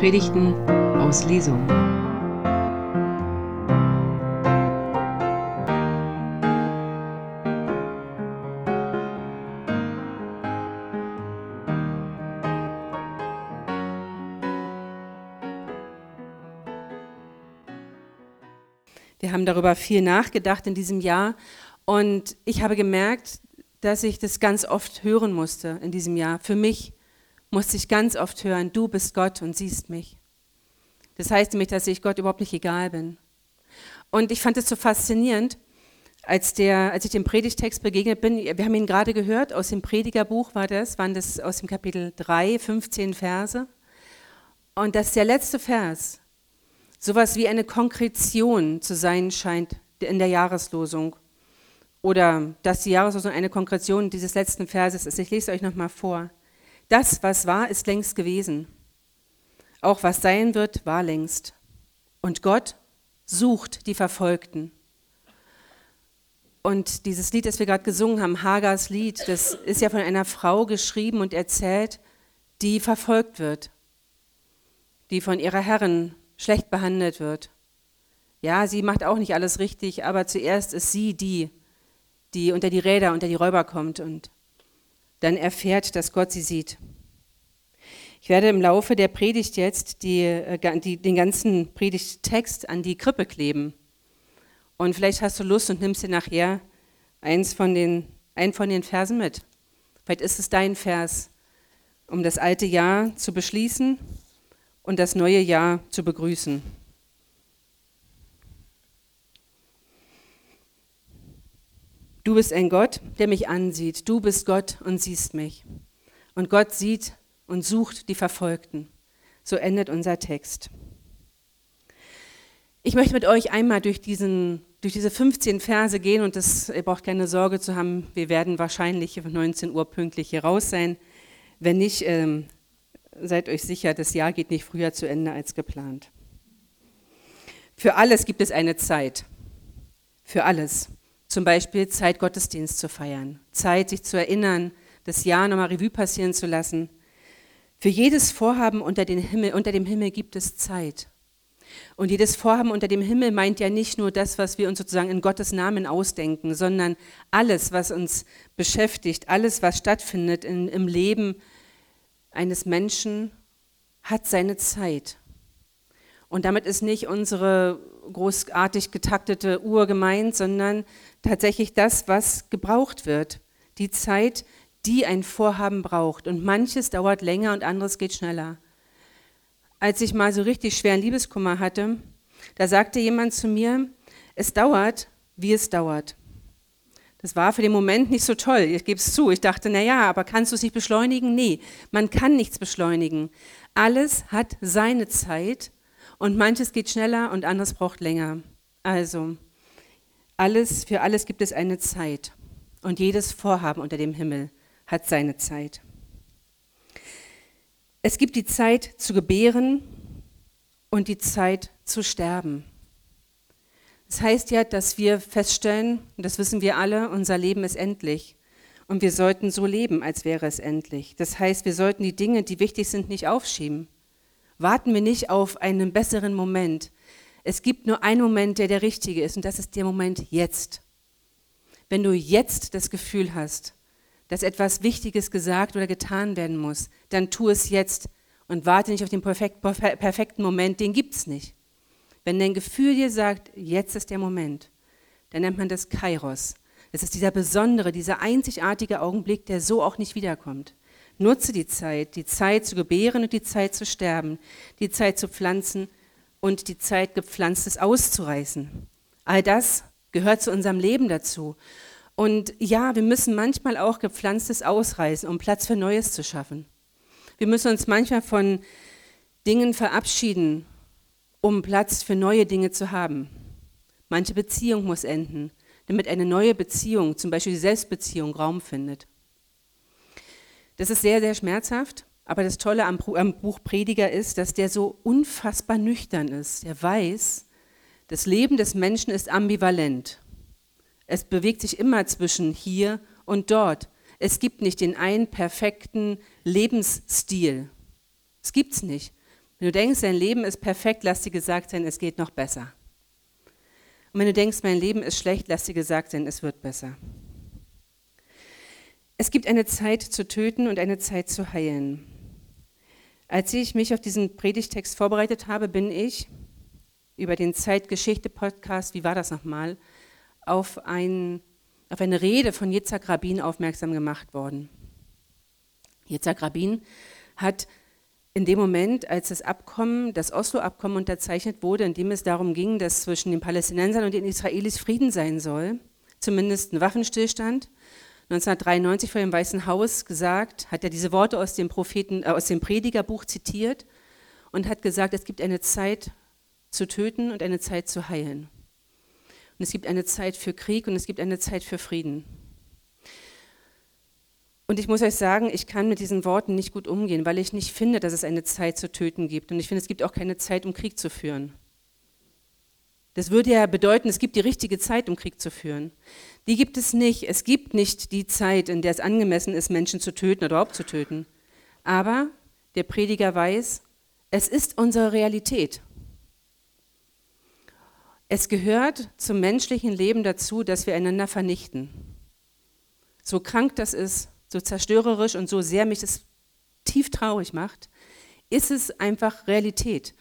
Predigten aus Lesung. Wir haben darüber viel nachgedacht in diesem Jahr und ich habe gemerkt, dass ich das ganz oft hören musste in diesem Jahr. Für mich musste ich ganz oft hören, du bist Gott und siehst mich. Das heißt nämlich, dass ich Gott überhaupt nicht egal bin. Und ich fand es so faszinierend, als, der, als ich dem Predigtext begegnet bin. Wir haben ihn gerade gehört, aus dem Predigerbuch war das, waren das aus dem Kapitel 3, 15 Verse. Und dass der letzte Vers sowas wie eine Konkretion zu sein scheint in der Jahreslosung. Oder dass die Jahreslosung eine Konkretion dieses letzten Verses ist. Ich lese euch nochmal vor. Das, was war, ist längst gewesen. Auch was sein wird, war längst. Und Gott sucht die Verfolgten. Und dieses Lied, das wir gerade gesungen haben, Hagars Lied, das ist ja von einer Frau geschrieben und erzählt, die verfolgt wird, die von ihrer Herrin schlecht behandelt wird. Ja, sie macht auch nicht alles richtig, aber zuerst ist sie die, die unter die Räder, unter die Räuber kommt und dann erfährt, dass Gott sie sieht. Ich werde im Laufe der Predigt jetzt die, äh, die, den ganzen Predigttext an die Krippe kleben. Und vielleicht hast du Lust und nimmst dir nachher eins von den, einen von den Versen mit. Vielleicht ist es dein Vers, um das alte Jahr zu beschließen und das neue Jahr zu begrüßen. Du bist ein Gott, der mich ansieht. Du bist Gott und siehst mich. Und Gott sieht und sucht die Verfolgten. So endet unser Text. Ich möchte mit euch einmal durch, diesen, durch diese 15 Verse gehen und das, ihr braucht keine Sorge zu haben, wir werden wahrscheinlich 19 Uhr pünktlich hier raus sein. Wenn nicht, ähm, seid euch sicher, das Jahr geht nicht früher zu Ende als geplant. Für alles gibt es eine Zeit. Für alles. Zum Beispiel Zeit, Gottesdienst zu feiern, Zeit, sich zu erinnern, das Jahr nochmal Revue passieren zu lassen. Für jedes Vorhaben unter, Himmel, unter dem Himmel gibt es Zeit. Und jedes Vorhaben unter dem Himmel meint ja nicht nur das, was wir uns sozusagen in Gottes Namen ausdenken, sondern alles, was uns beschäftigt, alles, was stattfindet in, im Leben eines Menschen, hat seine Zeit. Und damit ist nicht unsere großartig getaktete Uhr gemeint, sondern tatsächlich das, was gebraucht wird. Die Zeit, die ein Vorhaben braucht. Und manches dauert länger und anderes geht schneller. Als ich mal so richtig schweren Liebeskummer hatte, da sagte jemand zu mir, es dauert, wie es dauert. Das war für den Moment nicht so toll, ich gebe es zu. Ich dachte, na ja, aber kannst du es nicht beschleunigen? Nee, man kann nichts beschleunigen. Alles hat seine Zeit und manches geht schneller und anderes braucht länger. Also, alles, für alles gibt es eine Zeit. Und jedes Vorhaben unter dem Himmel hat seine Zeit. Es gibt die Zeit zu gebären und die Zeit zu sterben. Das heißt ja, dass wir feststellen, und das wissen wir alle, unser Leben ist endlich. Und wir sollten so leben, als wäre es endlich. Das heißt, wir sollten die Dinge, die wichtig sind, nicht aufschieben. Warten wir nicht auf einen besseren Moment, es gibt nur einen Moment, der der richtige ist und das ist der Moment jetzt. Wenn du jetzt das Gefühl hast, dass etwas Wichtiges gesagt oder getan werden muss, dann tu es jetzt und warte nicht auf den perfekten Moment, den gibt es nicht. Wenn dein Gefühl dir sagt, jetzt ist der Moment, dann nennt man das Kairos. Das ist dieser besondere, dieser einzigartige Augenblick, der so auch nicht wiederkommt. Nutze die Zeit, die Zeit zu gebären und die Zeit zu sterben, die Zeit zu pflanzen und die Zeit, Gepflanztes auszureißen. All das gehört zu unserem Leben dazu. Und ja, wir müssen manchmal auch Gepflanztes ausreißen, um Platz für Neues zu schaffen. Wir müssen uns manchmal von Dingen verabschieden, um Platz für neue Dinge zu haben. Manche Beziehung muss enden, damit eine neue Beziehung, zum Beispiel die Selbstbeziehung, Raum findet. Das ist sehr, sehr schmerzhaft, aber das Tolle am, Buch Prediger ist, dass der so unfassbar nüchtern ist. Er weiß, das Leben des Menschen ist ambivalent. Es bewegt sich immer zwischen hier und dort. Es gibt nicht den einen perfekten Lebensstil. Es gibt es nicht. Wenn du denkst, dein Leben ist perfekt, lass dir gesagt sein, es geht noch besser. Und wenn du denkst, mein Leben ist schlecht, lass dir gesagt sein, es wird besser. Es gibt eine Zeit zu töten und eine Zeit zu heilen. Als ich mich auf diesen Predigtext vorbereitet habe, bin ich über den Zeitgeschichte-Podcast, wie war das nochmal, auf, ein, auf eine Rede von Yitzhak Rabin aufmerksam gemacht worden. Yitzhak Rabin hat in dem Moment, als das Abkommen, das Oslo-Abkommen unterzeichnet wurde, in dem es darum ging, dass zwischen den Palästinensern und den Israelis Frieden sein soll, zumindest ein Waffenstillstand, 1993 vor dem Weißen Haus gesagt, hat er diese Worte aus dem, Propheten, äh, aus dem Predigerbuch zitiert und hat gesagt, es gibt eine Zeit zu töten und eine Zeit zu heilen. Und es gibt eine Zeit für Krieg und es gibt eine Zeit für Frieden. Und ich muss euch sagen, ich kann mit diesen Worten nicht gut umgehen, weil ich nicht finde, dass es eine Zeit zu töten gibt. Und ich finde, es gibt auch keine Zeit, um Krieg zu führen. Das würde ja bedeuten, es gibt die richtige Zeit, um Krieg zu führen. Die gibt es nicht. Es gibt nicht die Zeit, in der es angemessen ist, Menschen zu töten oder überhaupt zu töten. Aber der Prediger weiß, es ist unsere Realität. Es gehört zum menschlichen Leben dazu, dass wir einander vernichten. So krank das ist, so zerstörerisch und so sehr mich das tief traurig macht, ist es einfach Realität.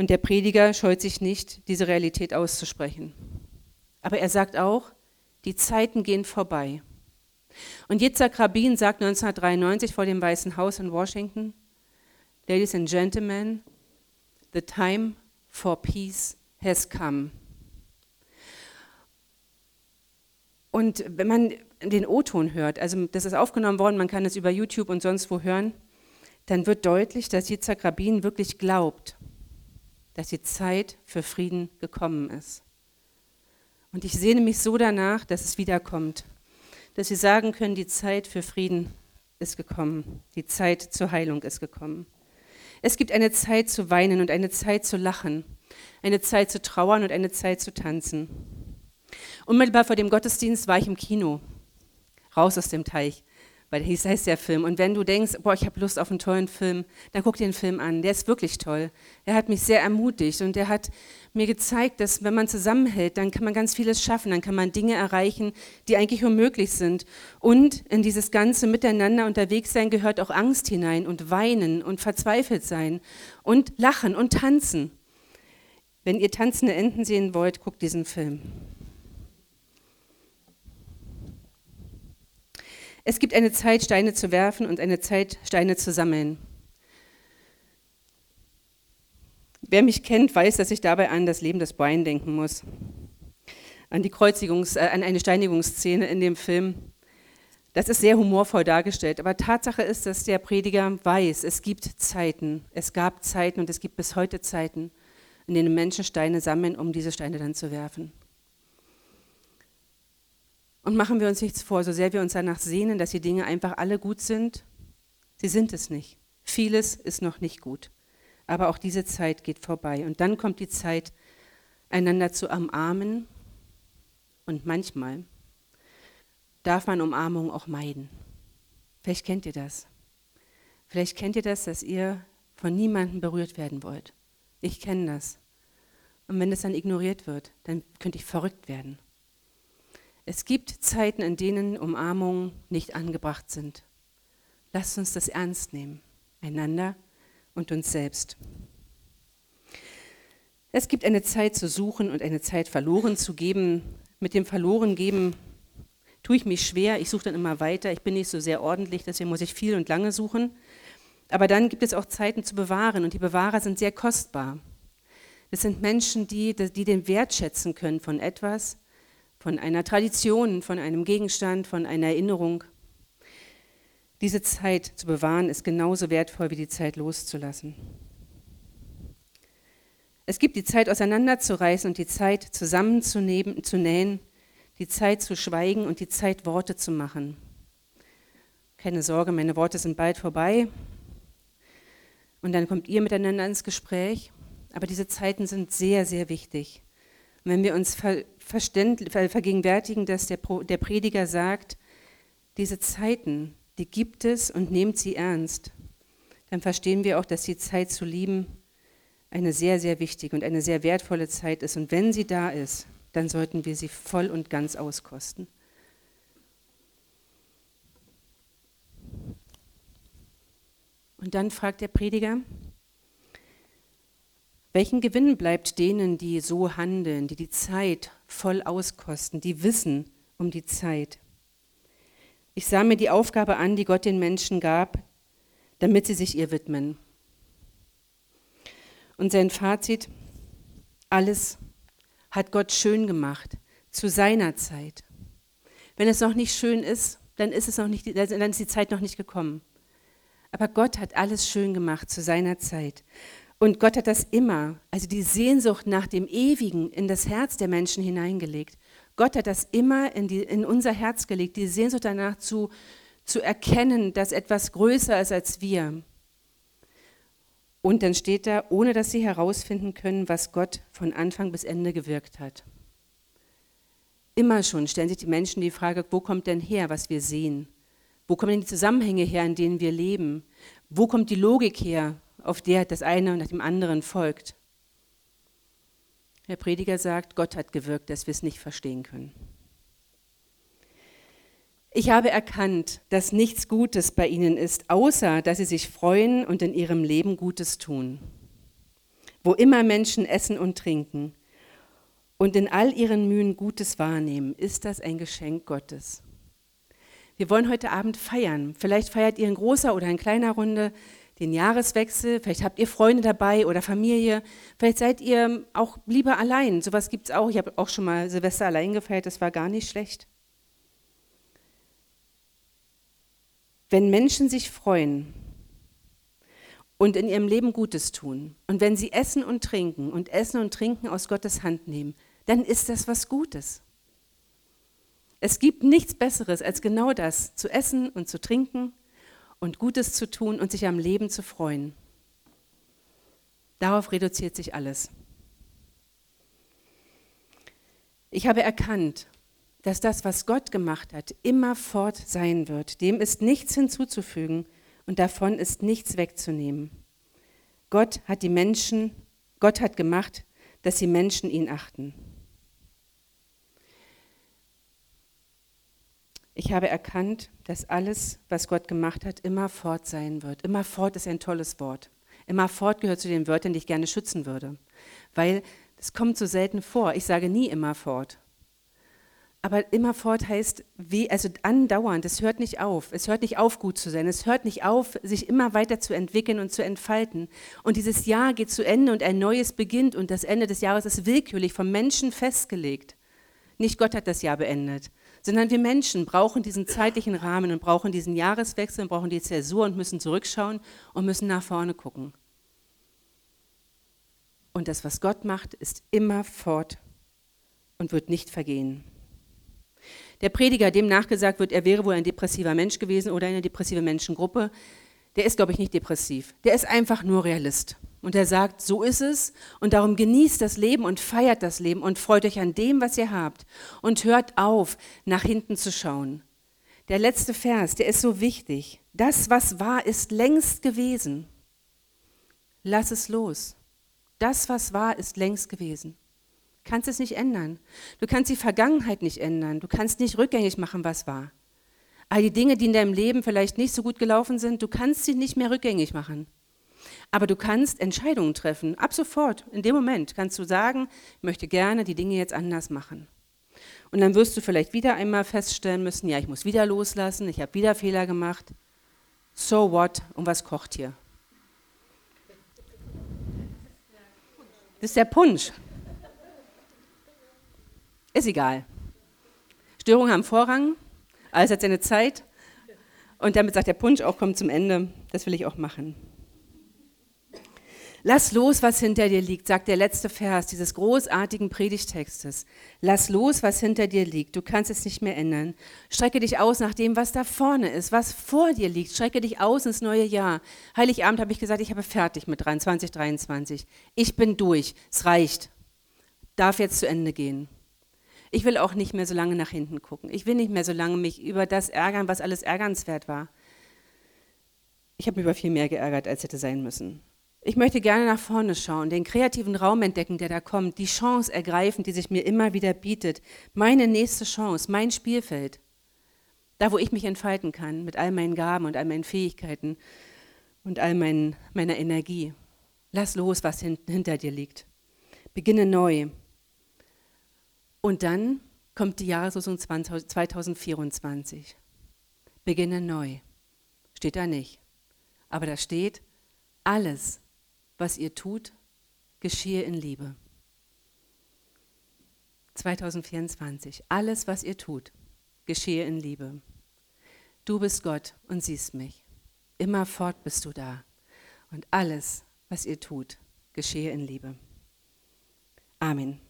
Und der Prediger scheut sich nicht, diese Realität auszusprechen. Aber er sagt auch, die Zeiten gehen vorbei. Und Yitzhak Rabin sagt 1993 vor dem Weißen Haus in Washington, Ladies and Gentlemen, the time for peace has come. Und wenn man den O-Ton hört, also das ist aufgenommen worden, man kann es über YouTube und sonst wo hören, dann wird deutlich, dass Yitzhak Rabin wirklich glaubt, dass die Zeit für Frieden gekommen ist. Und ich sehne mich so danach, dass es wiederkommt, dass wir sagen können, die Zeit für Frieden ist gekommen, die Zeit zur Heilung ist gekommen. Es gibt eine Zeit zu weinen und eine Zeit zu lachen, eine Zeit zu trauern und eine Zeit zu tanzen. Unmittelbar vor dem Gottesdienst war ich im Kino, raus aus dem Teich, weil hieß heißt der Film. Und wenn du denkst, boah, ich habe Lust auf einen tollen Film, dann guck dir den Film an. Der ist wirklich toll. Er hat mich sehr ermutigt und er hat mir gezeigt, dass wenn man zusammenhält, dann kann man ganz vieles schaffen, dann kann man Dinge erreichen, die eigentlich unmöglich sind. Und in dieses ganze Miteinander unterwegs sein gehört auch Angst hinein und weinen und verzweifelt sein und lachen und tanzen. Wenn ihr tanzende Enten sehen wollt, guckt diesen Film. Es gibt eine Zeit, Steine zu werfen und eine Zeit, Steine zu sammeln. Wer mich kennt, weiß, dass ich dabei an das Leben des Brian denken muss. An, die Kreuzigungs-, äh, an eine Steinigungsszene in dem Film. Das ist sehr humorvoll dargestellt. Aber Tatsache ist, dass der Prediger weiß, es gibt Zeiten, es gab Zeiten und es gibt bis heute Zeiten, in denen Menschen Steine sammeln, um diese Steine dann zu werfen. Und machen wir uns nichts vor, so sehr wir uns danach sehnen, dass die Dinge einfach alle gut sind, sie sind es nicht. Vieles ist noch nicht gut. Aber auch diese Zeit geht vorbei. Und dann kommt die Zeit, einander zu umarmen. Und manchmal darf man Umarmung auch meiden. Vielleicht kennt ihr das. Vielleicht kennt ihr das, dass ihr von niemandem berührt werden wollt. Ich kenne das. Und wenn es dann ignoriert wird, dann könnte ich verrückt werden. Es gibt Zeiten, in denen Umarmungen nicht angebracht sind. Lasst uns das ernst nehmen, einander und uns selbst. Es gibt eine Zeit zu suchen und eine Zeit verloren zu geben. Mit dem Verlorengeben tue ich mich schwer. Ich suche dann immer weiter. Ich bin nicht so sehr ordentlich, deswegen muss ich viel und lange suchen. Aber dann gibt es auch Zeiten zu bewahren und die Bewahrer sind sehr kostbar. Das sind Menschen, die, die den Wert schätzen können von etwas von einer Tradition, von einem Gegenstand, von einer Erinnerung. Diese Zeit zu bewahren ist genauso wertvoll wie die Zeit loszulassen. Es gibt die Zeit auseinanderzureißen und die Zeit zusammenzunehmen, zu nähen, die Zeit zu schweigen und die Zeit Worte zu machen. Keine Sorge, meine Worte sind bald vorbei. Und dann kommt ihr miteinander ins Gespräch. Aber diese Zeiten sind sehr, sehr wichtig. Und wenn wir uns vergegenwärtigen, dass der, der Prediger sagt, diese Zeiten, die gibt es und nehmt sie ernst, dann verstehen wir auch, dass die Zeit zu lieben eine sehr, sehr wichtige und eine sehr wertvolle Zeit ist. Und wenn sie da ist, dann sollten wir sie voll und ganz auskosten. Und dann fragt der Prediger, welchen Gewinn bleibt denen, die so handeln, die die Zeit voll auskosten, die wissen um die Zeit? Ich sah mir die Aufgabe an, die Gott den Menschen gab, damit sie sich ihr widmen. Und sein Fazit, alles hat Gott schön gemacht, zu seiner Zeit. Wenn es noch nicht schön ist, dann ist, es noch nicht, dann ist die Zeit noch nicht gekommen. Aber Gott hat alles schön gemacht zu seiner Zeit. Und Gott hat das immer, also die Sehnsucht nach dem Ewigen, in das Herz der Menschen hineingelegt. Gott hat das immer in, die, in unser Herz gelegt, die Sehnsucht danach zu, zu erkennen, dass etwas größer ist als wir. Und dann steht da, ohne dass sie herausfinden können, was Gott von Anfang bis Ende gewirkt hat. Immer schon stellen sich die Menschen die Frage, wo kommt denn her, was wir sehen? Wo kommen denn die Zusammenhänge her, in denen wir leben? Wo kommt die Logik her, auf der das eine nach dem anderen folgt? Der Prediger sagt, Gott hat gewirkt, dass wir es nicht verstehen können. Ich habe erkannt, dass nichts Gutes bei ihnen ist, außer dass sie sich freuen und in ihrem Leben Gutes tun. Wo immer Menschen essen und trinken und in all ihren Mühen Gutes wahrnehmen, ist das ein Geschenk Gottes. Wir wollen heute Abend feiern. Vielleicht feiert ihr in großer oder in kleiner Runde den Jahreswechsel. Vielleicht habt ihr Freunde dabei oder Familie. Vielleicht seid ihr auch lieber allein. Sowas gibt es auch. Ich habe auch schon mal Silvester allein gefeiert. Das war gar nicht schlecht. Wenn Menschen sich freuen und in ihrem Leben Gutes tun und wenn sie essen und trinken und essen und trinken aus Gottes Hand nehmen, dann ist das was Gutes. Es gibt nichts Besseres als genau das, zu essen und zu trinken und Gutes zu tun und sich am Leben zu freuen. Darauf reduziert sich alles. Ich habe erkannt, dass das, was Gott gemacht hat, immer fort sein wird. Dem ist nichts hinzuzufügen und davon ist nichts wegzunehmen. Gott hat die Menschen, Gott hat gemacht, dass die Menschen ihn achten. Ich habe erkannt, dass alles, was Gott gemacht hat, immer fort sein wird. Immer fort ist ein tolles Wort. Immer fort gehört zu den Wörtern, die ich gerne schützen würde. Weil es kommt so selten vor. Ich sage nie immer fort. Aber immerfort heißt, wie, also andauernd, es hört nicht auf. Es hört nicht auf, gut zu sein. Es hört nicht auf, sich immer weiter zu entwickeln und zu entfalten. Und dieses Jahr geht zu Ende und ein neues beginnt und das Ende des Jahres ist willkürlich vom Menschen festgelegt. Nicht Gott hat das Jahr beendet sondern wir Menschen brauchen diesen zeitlichen Rahmen und brauchen diesen Jahreswechsel und brauchen die Zäsur und müssen zurückschauen und müssen nach vorne gucken. Und das, was Gott macht, ist immer fort und wird nicht vergehen. Der Prediger, dem nachgesagt wird, er wäre wohl ein depressiver Mensch gewesen oder eine depressive Menschengruppe, der ist, glaube ich, nicht depressiv. Der ist einfach nur Realist. Und er sagt, so ist es und darum genießt das Leben und feiert das Leben und freut euch an dem, was ihr habt und hört auf, nach hinten zu schauen. Der letzte Vers, der ist so wichtig. Das, was war, ist längst gewesen. Lass es los. Das, was war, ist längst gewesen. Du kannst es nicht ändern. Du kannst die Vergangenheit nicht ändern. Du kannst nicht rückgängig machen, was war. All die Dinge, die in deinem Leben vielleicht nicht so gut gelaufen sind, du kannst sie nicht mehr rückgängig machen. Aber du kannst Entscheidungen treffen. Ab sofort, in dem Moment, kannst du sagen, ich möchte gerne die Dinge jetzt anders machen. Und dann wirst du vielleicht wieder einmal feststellen müssen, ja, ich muss wieder loslassen, ich habe wieder Fehler gemacht. So what? Und was kocht hier? Das ist der Punsch. Ist egal. Störungen haben Vorrang, alles hat seine Zeit. Und damit sagt der Punsch auch, kommt zum Ende. Das will ich auch machen. Lass los, was hinter dir liegt, sagt der letzte Vers dieses großartigen Predigtextes. Lass los, was hinter dir liegt. Du kannst es nicht mehr ändern. Strecke dich aus nach dem, was da vorne ist, was vor dir liegt. Strecke dich aus ins neue Jahr. Heiligabend habe ich gesagt, ich habe fertig mit 2023. Ich bin durch. Es reicht. Darf jetzt zu Ende gehen. Ich will auch nicht mehr so lange nach hinten gucken. Ich will nicht mehr so lange mich über das ärgern, was alles ärgernswert war. Ich habe mich über viel mehr geärgert, als hätte sein müssen. Ich möchte gerne nach vorne schauen, den kreativen Raum entdecken, der da kommt, die Chance ergreifen, die sich mir immer wieder bietet. Meine nächste Chance, mein Spielfeld. Da, wo ich mich entfalten kann, mit all meinen Gaben und all meinen Fähigkeiten und all mein, meiner Energie. Lass los, was hin, hinter dir liegt. Beginne neu. Und dann kommt die Jahreslosung 2024. Beginne neu. Steht da nicht. Aber da steht, alles, was ihr tut, geschehe in Liebe. 2024. Alles, was ihr tut, geschehe in Liebe. Du bist Gott und siehst mich. Immerfort bist du da. Und alles, was ihr tut, geschehe in Liebe. Amen.